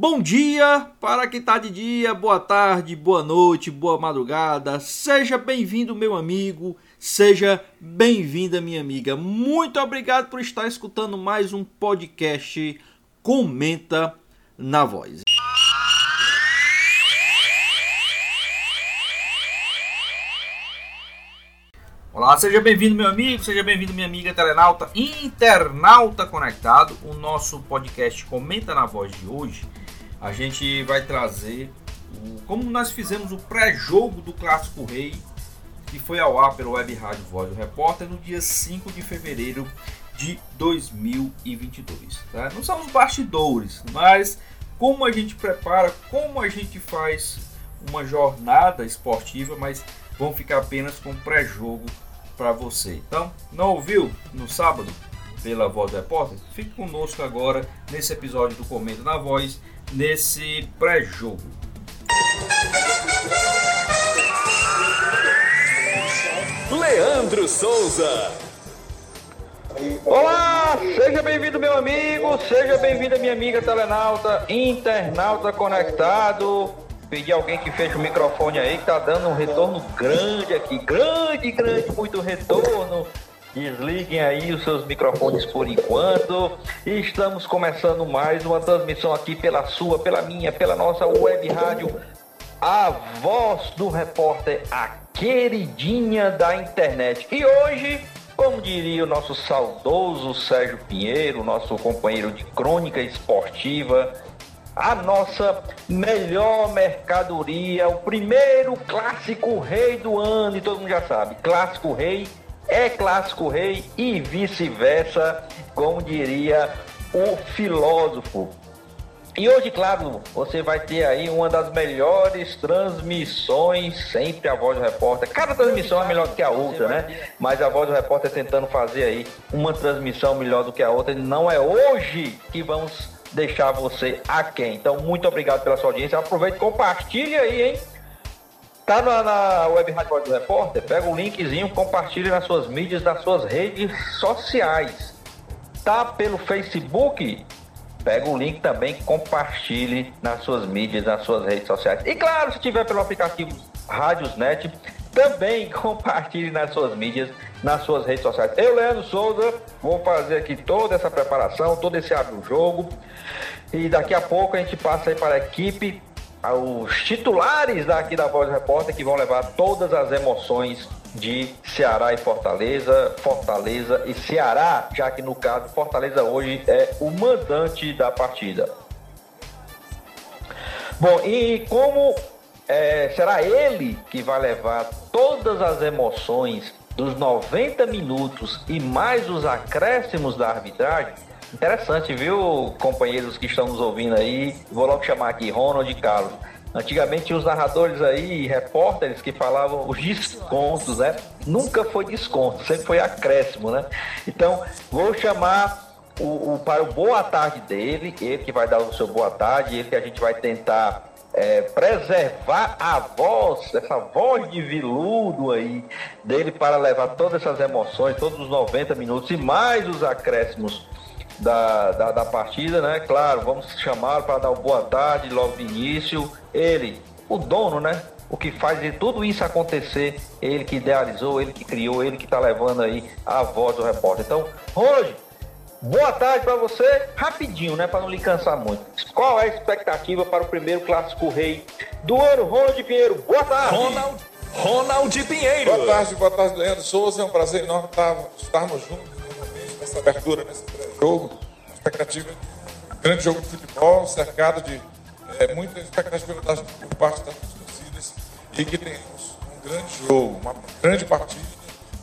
Bom dia para quem está de dia, boa tarde, boa noite, boa madrugada. Seja bem-vindo, meu amigo, seja bem-vinda, minha amiga. Muito obrigado por estar escutando mais um podcast Comenta na Voz. Olá, seja bem-vindo, meu amigo, seja bem-vindo, minha amiga telenauta, internauta conectado. O nosso podcast Comenta na Voz de hoje, a gente vai trazer o, como nós fizemos o pré-jogo do Clássico Rei, que foi ao ar pelo Web Rádio Voz do Repórter no dia 5 de fevereiro de 2022. Tá? Não são os bastidores, mas como a gente prepara, como a gente faz uma jornada esportiva, mas vão ficar apenas com pré-jogo para você. Então, não ouviu no sábado pela Voz do Repórter? Fique conosco agora nesse episódio do Comento na Voz, nesse pré-jogo. Leandro Souza. Olá, seja bem-vindo meu amigo, seja bem-vinda minha amiga telenauta, internauta conectado. Pedir alguém que feche o microfone aí que tá dando um retorno grande aqui, grande, grande, muito retorno. Desliguem aí os seus microfones por enquanto. E estamos começando mais uma transmissão aqui pela sua, pela minha, pela nossa web rádio, a voz do repórter, a queridinha da internet. E hoje como diria o nosso saudoso Sérgio Pinheiro, nosso companheiro de crônica esportiva, a nossa melhor mercadoria, o primeiro clássico rei do ano, e todo mundo já sabe, clássico rei é clássico rei e vice-versa, como diria o filósofo. E hoje, claro, você vai ter aí uma das melhores transmissões, sempre a Voz do Repórter. Cada transmissão é melhor do que a outra, né? Mas a Voz do Repórter tentando fazer aí uma transmissão melhor do que a outra. Não é hoje que vamos deixar você aquém. Então, muito obrigado pela sua audiência. Aproveite e compartilhe aí, hein? Tá na, na Web Rádio do Repórter? Pega o linkzinho, compartilhe nas suas mídias, nas suas redes sociais. Tá pelo Facebook? pega o link também, compartilhe nas suas mídias, nas suas redes sociais. E claro, se tiver pelo aplicativo Rádiosnet, também compartilhe nas suas mídias, nas suas redes sociais. Eu, Leandro Souza, vou fazer aqui toda essa preparação, todo esse abre jogo. E daqui a pouco a gente passa aí para a equipe, os titulares daqui da Voz Repórter que vão levar todas as emoções de Ceará e Fortaleza, Fortaleza e Ceará, já que no caso Fortaleza hoje é o mandante da partida. Bom, e como é, será ele que vai levar todas as emoções dos 90 minutos e mais os acréscimos da arbitragem? Interessante, viu, companheiros que estão nos ouvindo aí? Vou logo chamar aqui Ronald e Carlos. Antigamente os narradores aí, repórteres que falavam os descontos, né? Nunca foi desconto, sempre foi acréscimo, né? Então, vou chamar o, o, para o boa tarde dele, ele que vai dar o seu boa tarde, ele que a gente vai tentar é, preservar a voz, essa voz de viludo aí dele para levar todas essas emoções, todos os 90 minutos e mais os acréscimos da, da, da partida, né? Claro, vamos chamá-lo para dar uma boa tarde logo de início. Ele, o dono, né? O que faz de tudo isso acontecer, ele que idealizou, ele que criou, ele que está levando aí a voz do repórter. Então, Ronald, boa tarde para você. Rapidinho, né? Para não lhe cansar muito. Qual é a expectativa para o primeiro clássico rei do ano? Ronald Pinheiro, boa tarde. Ronald, Ronald Pinheiro. Boa tarde, boa tarde, Leandro Souza. É um prazer enorme estarmos juntos novamente nessa abertura, nesse jogo, expectativa, grande jogo de futebol, cercado de é, muita expectativa por parte das torcidas e que tenhamos um grande jogo, uma grande partida.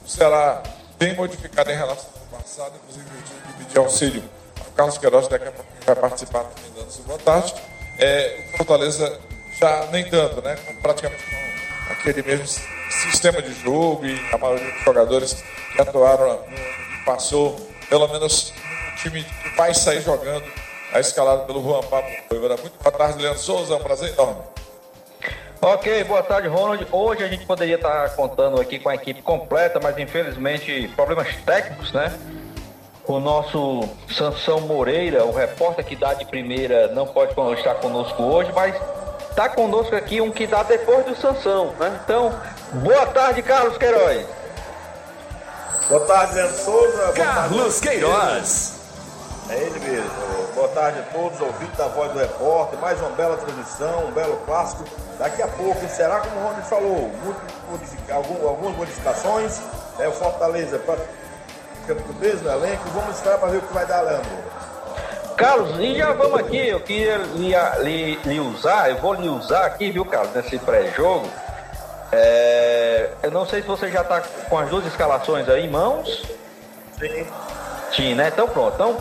O Ceará bem modificado em relação ao passado, inclusive eu que pedir auxílio ao Carlos Queiroz, daqui a pouco vai participar também dando sua boa tarde. É, o Fortaleza já nem tanto, né? Praticamente com aquele mesmo sistema de jogo e a maioria dos jogadores que atuaram no passou, pelo menos no time que vai sair jogando, a escalada pelo Juan Pablo Muito boa tarde, Leandro Souza, é um prazer enorme. Ok, boa tarde, Ronald. Hoje a gente poderia estar contando aqui com a equipe completa, mas infelizmente problemas técnicos, né? O nosso Sansão Moreira, o repórter que dá de primeira, não pode estar conosco hoje, mas está conosco aqui um que dá depois do Sansão, né? Então, boa tarde, Carlos Queiroz. Boa tarde, Leandro Souza. Boa Carlos tarde, Queiroz. É ele mesmo. Boa tarde a todos, ouvintes da Voz do Repórter. Mais uma bela transmissão, um belo clássico. Daqui a pouco, será como o Rony falou, modifica, algumas modificações. É, o Fortaleza para o mesmo elenco. Vamos esperar para ver o que vai dar, Leandro. Carlos, e já vamos aqui, eu queria lhe, lhe, lhe usar, eu vou lhe usar aqui, viu, Carlos, nesse pré-jogo. É, eu não sei se você já está com as duas escalações aí em mãos. Sim. Sim, né? Então pronto. Então,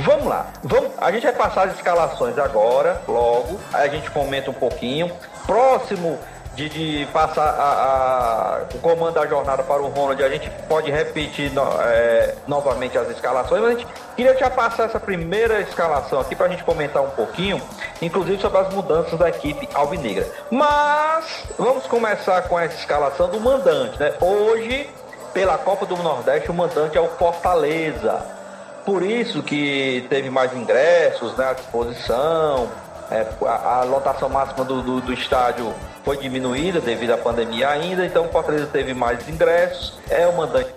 vamos lá. Vamos, a gente vai passar as escalações agora, logo. Aí a gente comenta um pouquinho. Próximo de, de passar a, a, o comando da jornada para o Ronald, a gente pode repetir no, é, novamente as escalações, mas a gente queria já passar essa primeira escalação aqui para a gente comentar um pouquinho, inclusive sobre as mudanças da equipe alvinegra. Mas vamos começar com essa escalação do mandante, né? Hoje, pela Copa do Nordeste, o mandante é o Fortaleza. Por isso que teve mais ingressos né, à disposição, é, a, a, lotação máxima do, do, do, estádio foi diminuída devido à pandemia ainda, então o Fortaleza teve mais ingressos, é o mandante.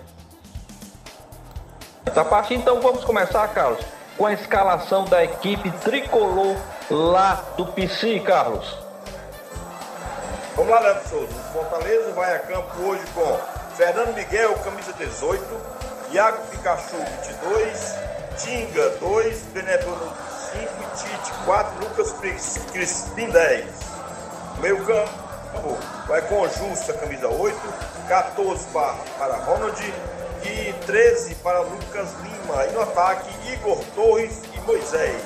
A partir então vamos começar, Carlos, com a escalação da equipe tricolor lá do PC, Carlos. Vamos lá, Leandro Souza. O Fortaleza vai a campo hoje com Fernando Miguel, camisa 18, Iago Pikachu, 22, Tinga, 2, Beneduno, 5, Tite, 4, Lucas Crispim, 10. Meio campo vai com Justa, camisa 8, 14 para, para Ronald e 13 para Lucas Lima. E no ataque, Igor Torres e Moisés.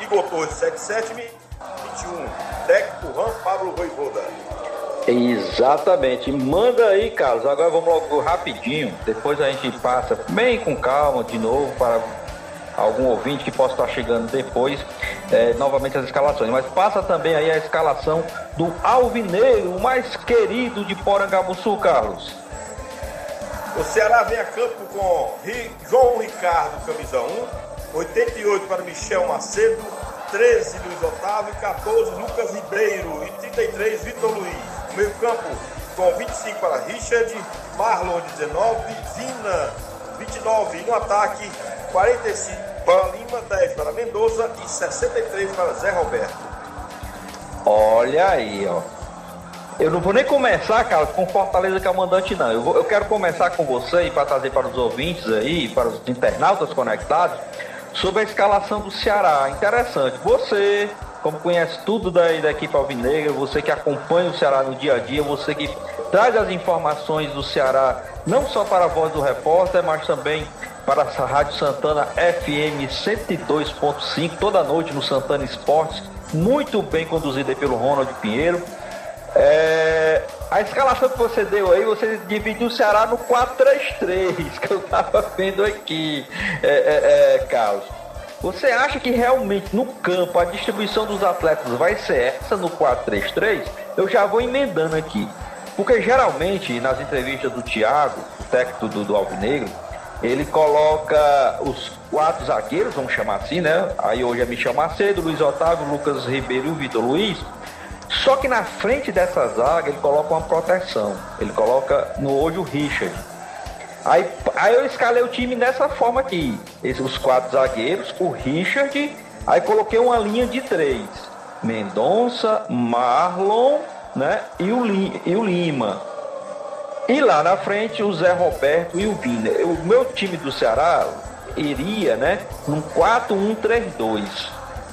Igor Torres, 77, 21. Técnico Juan Pablo Voivoda. Exatamente. Manda aí, Carlos. Agora vamos logo rapidinho. Depois a gente passa bem com calma de novo para algum ouvinte que possa estar chegando depois, é, novamente as escalações. Mas passa também aí a escalação do Alvineiro, mais querido de Porangabuçu, Carlos. O Ceará vem a campo com João Ricardo, camisa 1, 88 para Michel Macedo, 13 Luiz Otávio, 14 Lucas Ribeiro e 33 Vitor Luiz. Meio campo com 25 para Richard, Marlon 19, Vina 29 e no ataque 45 para Lima, 10 para Mendoza e 63 para Zé Roberto. Olha aí, ó. Eu não vou nem começar, cara, com Fortaleza que é não. Eu, vou, eu quero começar com você e para trazer para os ouvintes aí, para os internautas conectados, sobre a escalação do Ceará. Interessante. Você, como conhece tudo da, da equipe alvinegra, você que acompanha o Ceará no dia a dia, você que traz as informações do Ceará, não só para a voz do repórter, mas também para a Rádio Santana FM 102.5, toda noite no Santana Esportes, muito bem conduzida pelo Ronald Pinheiro. É, a escalação que você deu aí, você dividiu o Ceará no 4-3-3, que eu estava vendo aqui, é, é, é, Carlos. Você acha que realmente no campo a distribuição dos atletas vai ser essa no 4-3-3? Eu já vou emendando aqui. Porque geralmente nas entrevistas do Thiago, o técnico do, do Alvinegro, ele coloca os quatro zagueiros, vamos chamar assim, né? Aí hoje é Michel Macedo, Luiz Otávio, Lucas Ribeiro e o Vitor Luiz. Só que na frente dessa zaga ele coloca uma proteção. Ele coloca no hoje o Richard. Aí, aí eu escalei o time dessa forma aqui. Esses, os quatro zagueiros, o Richard, aí coloquei uma linha de três. Mendonça, Marlon, né? E o, e o Lima. E lá na frente o Zé Roberto e o Vina. O meu time do Ceará iria, né, num 4-1-3-2.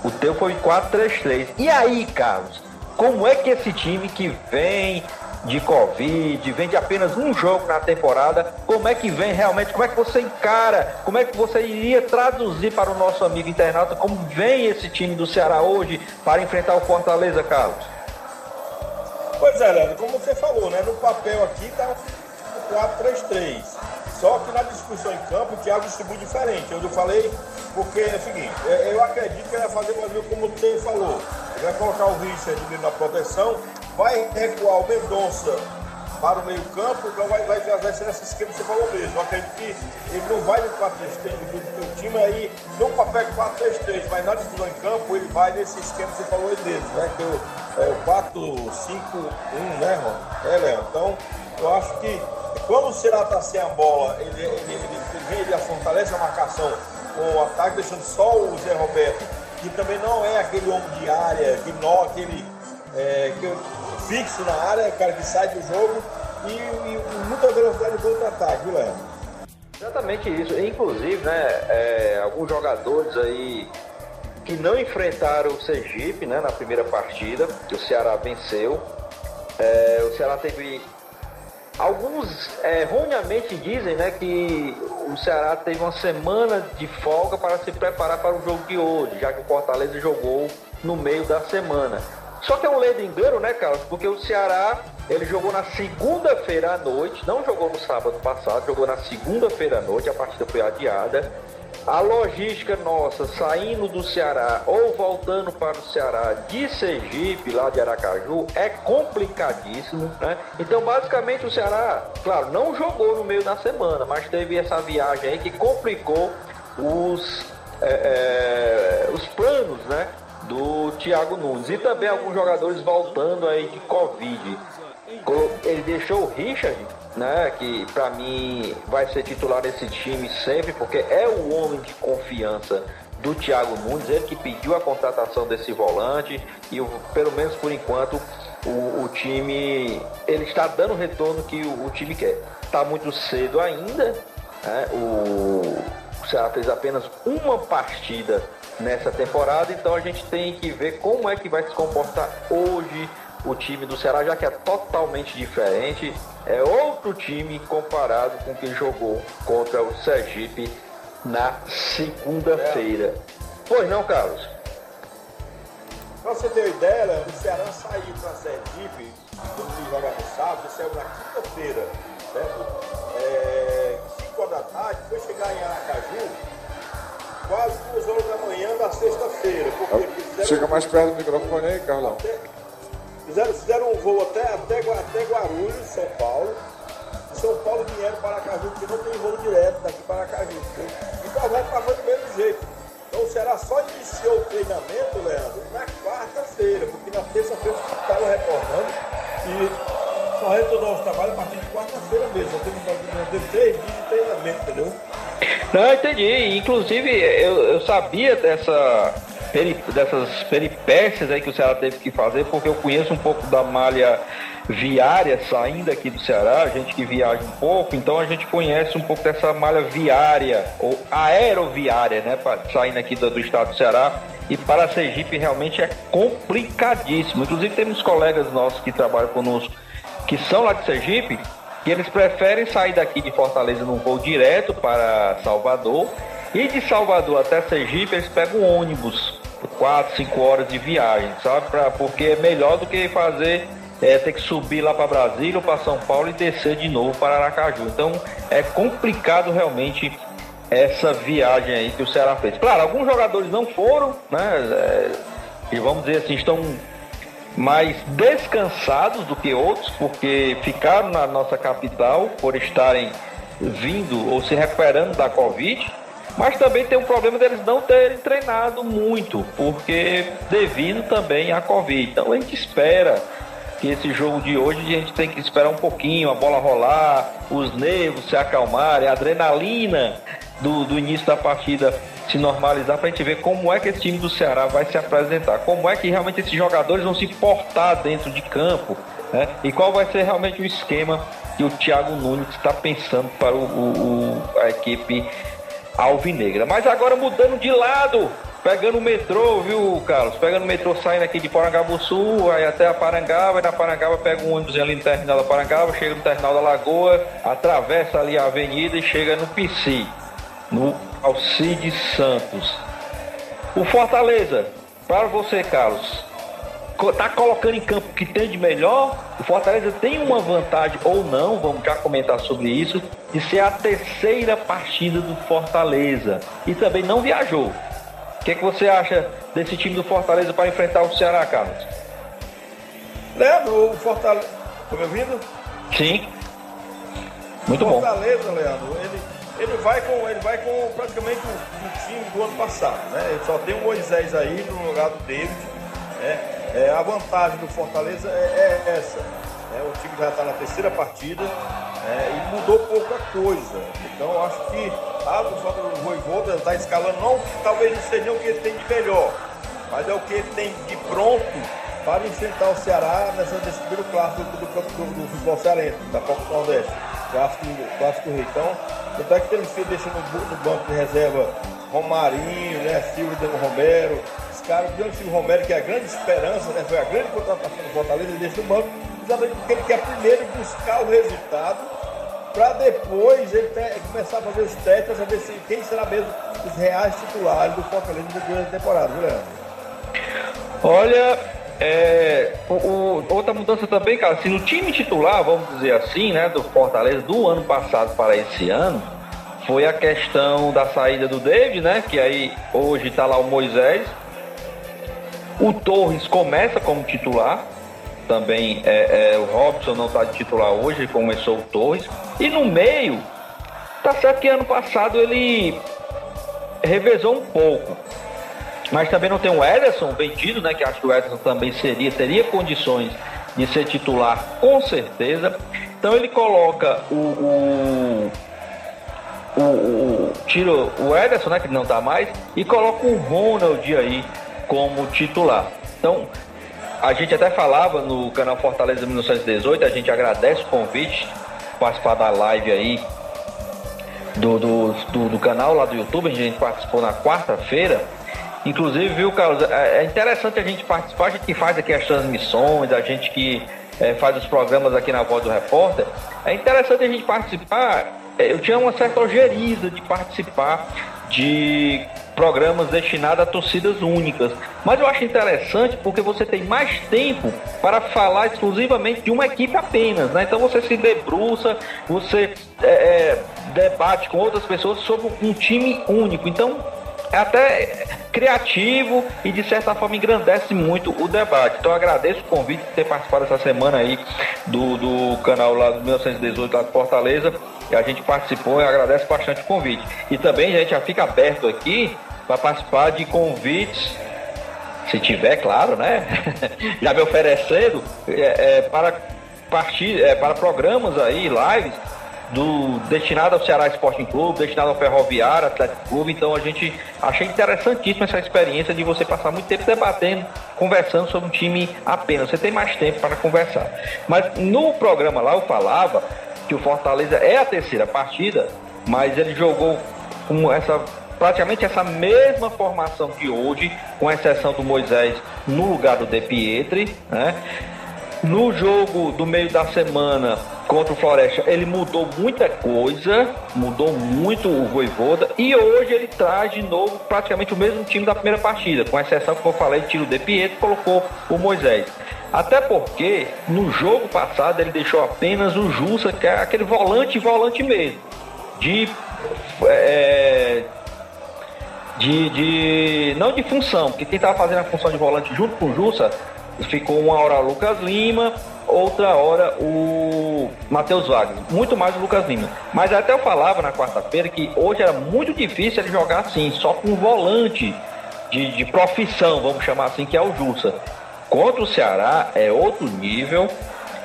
O teu foi 4-3-3. E aí, Carlos, como é que esse time que vem de Covid, vem de apenas um jogo na temporada, como é que vem realmente, como é que você encara, como é que você iria traduzir para o nosso amigo internauta como vem esse time do Ceará hoje para enfrentar o Fortaleza, Carlos? Pois é, Leandro, como você falou, né? No papel aqui tá 4-3-3. Só que na discussão em campo, o Thiago distribui diferente. Eu falei, porque é o seguinte, é, eu acredito que ele vai fazer mais como você falou. Vai colocar o Richard na proteção, vai recuar o Mendonça para o meio campo, então vai, vai, vai ser esse esquema que você falou mesmo. Eu acredito que ele não vai no 4-3-3 do seu time aí, no papel 4-3-3, mas na discussão em campo ele vai nesse esquema que você falou aí mesmo, né? Que é o, é o 4-5-1, né, Ron? É, Léo. Então, eu acho que quando o Ceará está sem a bola, ele, ele, ele, ele, ele fortalece a marcação com o ataque, deixando só o Zé Roberto, que também não é aquele homem de área, que não, aquele é, que, fixo na área, cara que sai do jogo e, e muita velocidade de contra-ataque, viu, Léo? Exatamente isso. Inclusive, né, é, alguns jogadores aí que não enfrentaram o Sergipe né, na primeira partida, que o Ceará venceu. É, o Ceará teve. Alguns é, erroneamente dizem né, que o Ceará teve uma semana de folga para se preparar para o jogo de hoje, já que o Fortaleza jogou no meio da semana. Só que é um ledo engano, né, Carlos? Porque o Ceará, ele jogou na segunda-feira à noite, não jogou no sábado passado, jogou na segunda-feira à noite, a partida foi adiada. A logística nossa, saindo do Ceará ou voltando para o Ceará de Sergipe, lá de Aracaju, é complicadíssimo, né? Então, basicamente, o Ceará, claro, não jogou no meio da semana, mas teve essa viagem aí que complicou os, é, é, os planos, né? do Thiago Nunes. E também alguns jogadores voltando aí de Covid. Ele deixou o Richard, né, que para mim vai ser titular desse time sempre, porque é o homem de confiança do Thiago Nunes, ele que pediu a contratação desse volante e pelo menos por enquanto o, o time ele está dando o retorno que o, o time quer. Está muito cedo ainda, né? o, o Ceará fez apenas uma partida nessa temporada, então a gente tem que ver como é que vai se comportar hoje o time do Ceará, já que é totalmente diferente, é outro time comparado com quem jogou contra o Sergipe na segunda-feira. Pois não, Carlos? Pra você ter uma ideia, o Ceará saiu para Sergipe, quando jogar no sábado, saiu na quinta-feira, certo? É, 5 horas da tarde, foi chegar em Aracaju, quase duas horas da manhã da sexta-feira. Chega mais perto do microfone aí, Carlão. Fizeram, fizeram um voo até, até, até Guarulhos, São Paulo. De São Paulo vieram para Aracaju, porque não tem voo direto daqui para Aracaju. Então vai para do mesmo jeito. Então o Ceará só iniciou o treinamento, Leandro, na quarta-feira, porque na terça-feira estava retornando e só retornou aos trabalhos a partir de quarta-feira mesmo. Já teve, três dias de treinamento, entendeu? Não, entendi. Inclusive, eu, eu sabia dessa, dessas peripécias aí que o Ceará teve que fazer, porque eu conheço um pouco da malha viária saindo aqui do Ceará, gente que viaja um pouco, então a gente conhece um pouco dessa malha viária, ou aeroviária, né, saindo aqui do, do estado do Ceará. E para Sergipe realmente é complicadíssimo. Inclusive temos colegas nossos que trabalham conosco que são lá de Sergipe que eles preferem sair daqui de Fortaleza num voo direto para Salvador e de Salvador até Sergipe eles pegam ônibus, 4, 5 horas de viagem, sabe? Pra, porque é melhor do que fazer, é, ter que subir lá para Brasília ou para São Paulo e descer de novo para Aracaju. Então é complicado realmente essa viagem aí que o Ceará fez. Claro, alguns jogadores não foram, né? É, e vamos dizer assim, estão mais descansados do que outros, porque ficaram na nossa capital por estarem vindo ou se recuperando da Covid, mas também tem o problema deles não terem treinado muito, porque devido também à Covid. Então a gente espera que esse jogo de hoje a gente tem que esperar um pouquinho, a bola rolar, os nervos se acalmarem, a adrenalina do, do início da partida se normalizar para a gente ver como é que esse time do Ceará vai se apresentar, como é que realmente esses jogadores vão se portar dentro de campo né? e qual vai ser realmente o esquema que o Thiago Nunes está pensando para o, o, a equipe alvinegra. Mas agora mudando de lado, pegando o metrô, viu, Carlos? Pegando o metrô, saindo aqui de Sul, vai até a Parangaba, e na Parangaba pega um ônibus ali no terminal da Parangaba, chega no terminal da Lagoa, atravessa ali a avenida e chega no PC no Alcides Santos. O Fortaleza, para você, Carlos, tá colocando em campo o que tem de melhor, o Fortaleza tem uma vantagem ou não, vamos já comentar sobre isso, de ser a terceira partida do Fortaleza. E também não viajou. O que, é que você acha desse time do Fortaleza para enfrentar o Ceará, Carlos? Leandro, o Fortaleza. Tá me ouvindo? Sim. Muito bom. Fortaleza, Leandro, ele, ele, vai com, ele vai com praticamente o, o time do ano passado, né? Ele só tem o Moisés aí no lugar do David. Né? É, a vantagem do Fortaleza é, é essa. Né? O time já está na terceira partida é, e mudou pouca coisa. Então acho que a do Fortaleza do Voivoda está escalando, não, talvez não seja o que ele tem de melhor, mas é o que ele tem de pronto para enfrentar o Ceará nessa, nesse primeiro clássico do, do, do, futebol cearense, da Copa do Nordeste, clássico, clássico Rio. Então, tanto é que ele fez deixando no, no banco de reserva Romarinho, né, Silvio Demo Romero, esse cara, o Silvio Romero, que é a grande esperança, né, foi a grande contratação do Fortaleza, deixa no banco, justamente porque ele quer primeiro buscar o resultado, para depois ele ter, começar a fazer os testes, para saber se, quem será mesmo os reais titulares do Fortaleza durante a temporada, viu, Leandro? Olha, é, o, o, outra mudança também, cara, se no time titular, vamos dizer assim, né, do Fortaleza do ano passado para esse ano, foi a questão da saída do David, né, que aí hoje está lá o Moisés. O Torres começa como titular, também é, é, o Robson não está de titular hoje, começou o Torres. E no meio, tá certo que ano passado ele revezou um pouco mas também não tem o Ederson vendido, né? Que acho que o Ederson também seria, teria condições de ser titular, com certeza. Então ele coloca o, o, o, o tira o Ederson, né? Que não tá mais, e coloca o Ronald aí como titular. Então a gente até falava no canal Fortaleza 1918, a gente agradece o convite participar da live aí do, do, do, do canal lá do YouTube, a gente participou na quarta-feira Inclusive, viu, Carlos, é, é interessante a gente participar, a gente que faz aqui as transmissões, a gente que é, faz os programas aqui na Voz do Repórter. É interessante a gente participar. É, eu tinha uma certa ojeriza de participar de programas destinados a torcidas únicas. Mas eu acho interessante porque você tem mais tempo para falar exclusivamente de uma equipe apenas. Né? Então você se debruça, você é, é debate com outras pessoas sobre um time único. Então é até criativo e de certa forma engrandece muito o debate. Então agradeço o convite de ter participado essa semana aí do, do canal lá do 1918 lá de Fortaleza. E a gente participou e agradece bastante o convite. E também gente já fica aberto aqui para participar de convites, se tiver, claro, né? já me oferecendo é, é, para partir, é, para programas aí, lives do destinado ao Ceará Sporting Clube, destinado ao Ferroviário, Atlético Clube. Então a gente achei interessantíssima essa experiência de você passar muito tempo debatendo, conversando sobre um time apenas. Você tem mais tempo para conversar. Mas no programa lá eu falava que o Fortaleza é a terceira partida, mas ele jogou com essa praticamente essa mesma formação que hoje, com exceção do Moisés no lugar do De Pietri, né? No jogo do meio da semana contra o Floresta, ele mudou muita coisa, mudou muito o Voivoda e hoje ele traz de novo praticamente o mesmo time da primeira partida, com exceção que eu falei, tiro de Pietro colocou o Moisés. Até porque no jogo passado ele deixou apenas o Jussa, que é aquele volante, volante mesmo, de é, de, de. não de função, porque quem estava fazendo a função de volante junto com o Jussa ficou uma hora Lucas Lima, outra hora o Matheus Wagner. Muito mais o Lucas Lima. Mas até eu falava na quarta-feira que hoje era muito difícil ele jogar assim, só com um volante de, de profissão, vamos chamar assim, que é o Jussa. Contra o Ceará é outro nível,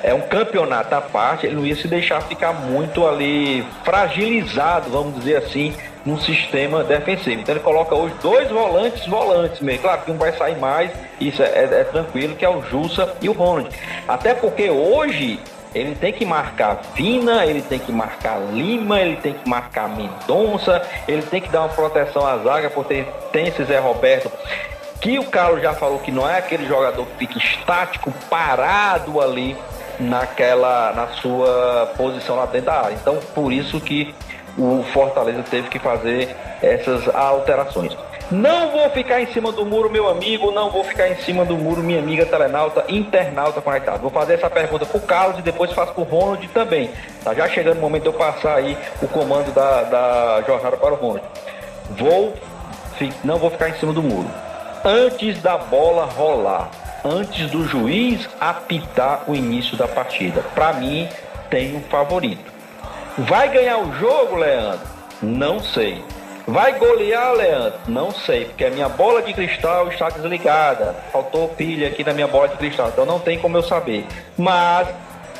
é um campeonato à parte, ele não ia se deixar ficar muito ali fragilizado, vamos dizer assim, no sistema defensivo. Então ele coloca hoje dois volantes, volantes mesmo. Claro que um vai sair mais, isso é, é, é tranquilo, que é o Jussa e o Ronald. Até porque hoje ele tem que marcar Vina, ele tem que marcar Lima, ele tem que marcar Mendonça, ele tem que dar uma proteção à zaga, porque tem esse Zé Roberto que o Carlos já falou que não é aquele jogador que fica estático, parado ali naquela na sua posição lá dentro da área. Então, por isso que o Fortaleza teve que fazer essas alterações. Não vou ficar em cima do muro, meu amigo, não vou ficar em cima do muro, minha amiga telenauta, internauta conectado. Vou fazer essa pergunta pro Carlos e depois faço pro Ronald também. Tá já chegando o momento de eu passar aí o comando da, da jornada para o Ronald. Vou, não vou ficar em cima do muro. Antes da bola rolar, antes do juiz apitar o início da partida, para mim tem um favorito. Vai ganhar o jogo, Leandro? Não sei. Vai golear, Leandro? Não sei, porque a minha bola de cristal está desligada. Faltou pilha aqui na minha bola de cristal, então não tem como eu saber. Mas,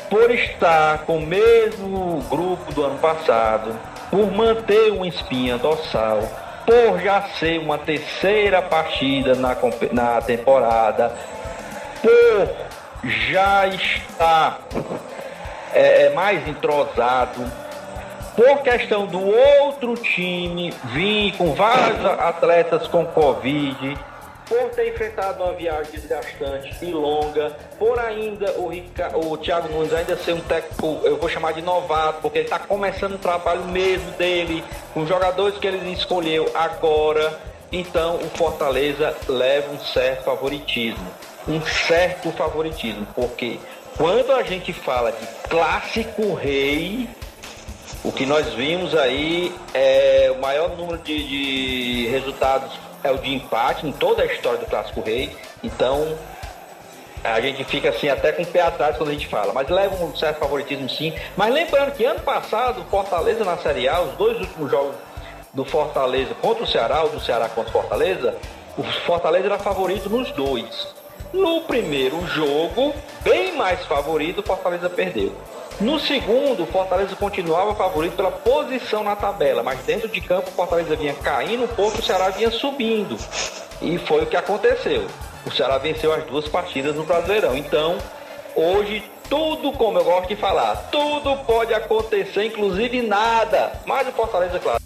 por estar com o mesmo grupo do ano passado, por manter uma espinha dorsal, por já ser uma terceira partida na, na temporada, por já estar é, é mais entrosado, por questão do outro time vir com vários atletas com Covid, por ter enfrentado uma viagem desgastante e longa, por ainda o, Rica, o Thiago Nunes ainda ser um técnico, eu vou chamar de novato, porque ele está começando o trabalho mesmo dele, com os jogadores que ele escolheu agora. Então o Fortaleza leva um certo favoritismo. Um certo favoritismo, porque quando a gente fala de clássico rei, o que nós vimos aí é o maior número de, de resultados é o de empate em toda a história do Clássico Rei. Então a gente fica assim até com o pé atrás quando a gente fala, mas leva um certo favoritismo sim. Mas lembrando que ano passado, Fortaleza na Série A, os dois últimos jogos do Fortaleza contra o Ceará, ou do Ceará contra o Fortaleza, o Fortaleza era favorito nos dois. No primeiro jogo, bem mais favorito, o Fortaleza perdeu. No segundo, o Fortaleza continuava favorito pela posição na tabela, mas dentro de campo o Fortaleza vinha caindo um pouco, o Ceará vinha subindo. E foi o que aconteceu. O Ceará venceu as duas partidas no Brasileirão. Então, hoje tudo, como eu gosto de falar, tudo pode acontecer, inclusive nada. Mas o Fortaleza, claro,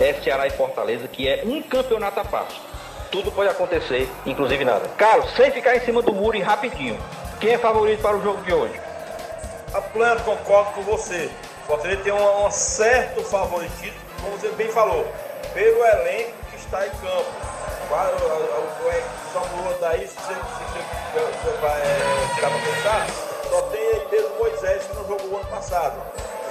é Ceará e Fortaleza, que é um campeonato a passo. Tudo pode acontecer, inclusive nada. Carlos, sem ficar em cima do muro e rapidinho. Quem é favorito para o jogo de hoje? A plano, concordo com você. O Fortaleza tem um, um certo favoritismo, como você bem falou, pelo elenco que está em campo. Claro, o Samuel daí, se você, se você vai é, tirar para pensar, só tem aí mesmo Moisés que não jogou o ano passado.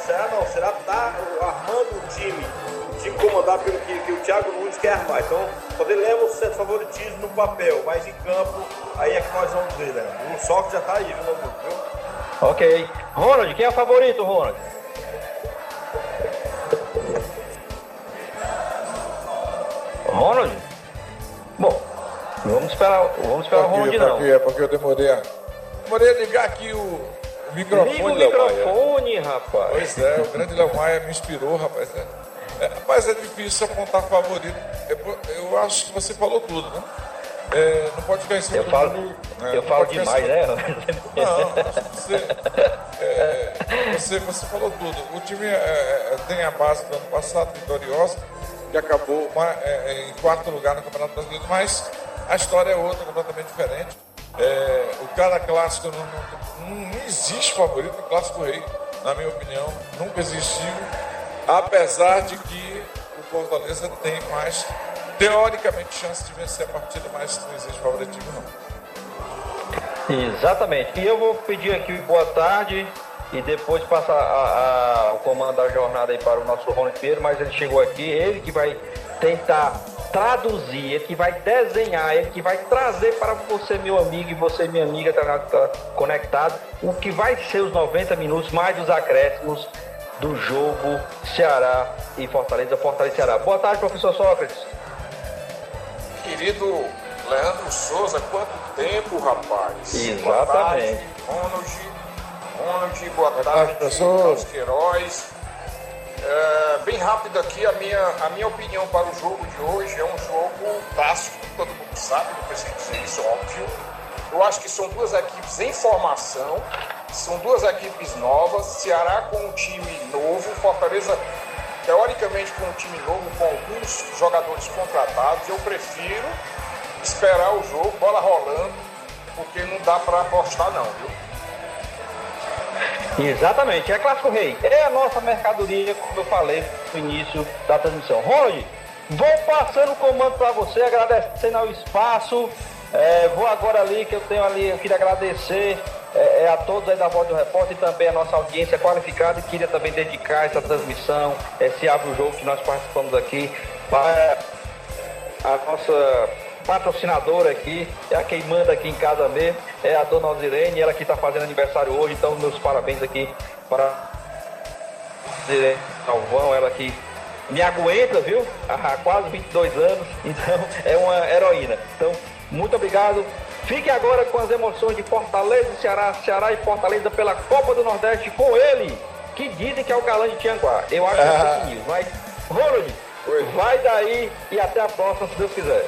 Será não? Será que está armando o time, o time comandado pelo que, que o Thiago Nunes quer armar. Então, poder leva um certo favoritismo no papel, mas em campo, aí é que nós vamos ver, né? O sorte já está aí, viu? Ok. Ronald, quem é o favorito, Ronald? Ronald? Bom, vamos esperar, vamos esperar o Ronald não. É porque eu demorei a, demorei a ligar aqui o, microfone, Liga o microfone, rapaz. Pois é, o grande Léo Maia me inspirou, rapaz. É, é, rapaz, é difícil apontar favorito. Eu, eu acho que você falou tudo, né? É, não pode ficar em cima eu do falo, mundo, né? Eu falo demais, né? Não, você, é, você, você falou tudo. O time é, é, tem a base do ano passado, vitoriosa, que acabou uma, é, em quarto lugar no Campeonato Brasileiro, mas a história é outra, completamente diferente. O cara clássico não, não, não existe favorito, o clássico rei, na minha opinião, nunca existiu, apesar de que o Fortaleza tem mais teoricamente chance de vencer a partida, mas não existe favoritismo não. Exatamente. E eu vou pedir aqui boa tarde e depois passar a, a, o comando da jornada aí para o nosso Ronald Pinheiro, mas ele chegou aqui, ele que vai tentar traduzir, ele que vai desenhar, ele que vai trazer para você, meu amigo, e você, minha amiga, está tá conectado, o que vai ser os 90 minutos, mais os acréscimos do jogo Ceará e Fortaleza, Fortaleza e Ceará. Boa tarde, professor Sócrates querido Leandro Souza, quanto tempo, rapaz? Exatamente. Boa tarde, Ronald. Ronald, boa, tarde, tarde Queiroz. É, bem rápido aqui, a minha, a minha opinião para o jogo de hoje é um jogo clássico, todo mundo sabe, não preciso dizer isso, óbvio. Eu acho que são duas equipes em formação, são duas equipes novas, Ceará com um time novo, Fortaleza teoricamente com um time novo, com alguns jogadores contratados, eu prefiro esperar o jogo, bola rolando, porque não dá para apostar não, viu? Exatamente, é Clássico Rei, é a nossa mercadoria, como eu falei no início da transmissão. Ronald, Vou passando o comando para você, agradecendo ao espaço. É, vou agora ali, que eu tenho ali, eu queria agradecer é, é, a todos aí da Voz do Repórter e também a nossa audiência qualificada. E queria também dedicar essa transmissão, esse abre o jogo que nós participamos aqui, para a nossa patrocinadora aqui, é a quem manda aqui em casa mesmo, é a dona Osirene, ela que está fazendo aniversário hoje, então meus parabéns aqui para a Salvão, ela que me aguenta, viu? Há quase 22 anos, então é uma heroína. Então, muito obrigado. Fique agora com as emoções de Fortaleza e Ceará, Ceará e Fortaleza pela Copa do Nordeste com ele, que dizem que é o galã de Tianguá. Eu acho que é news, mas Ronald, vai daí e até a próxima, se Deus quiser.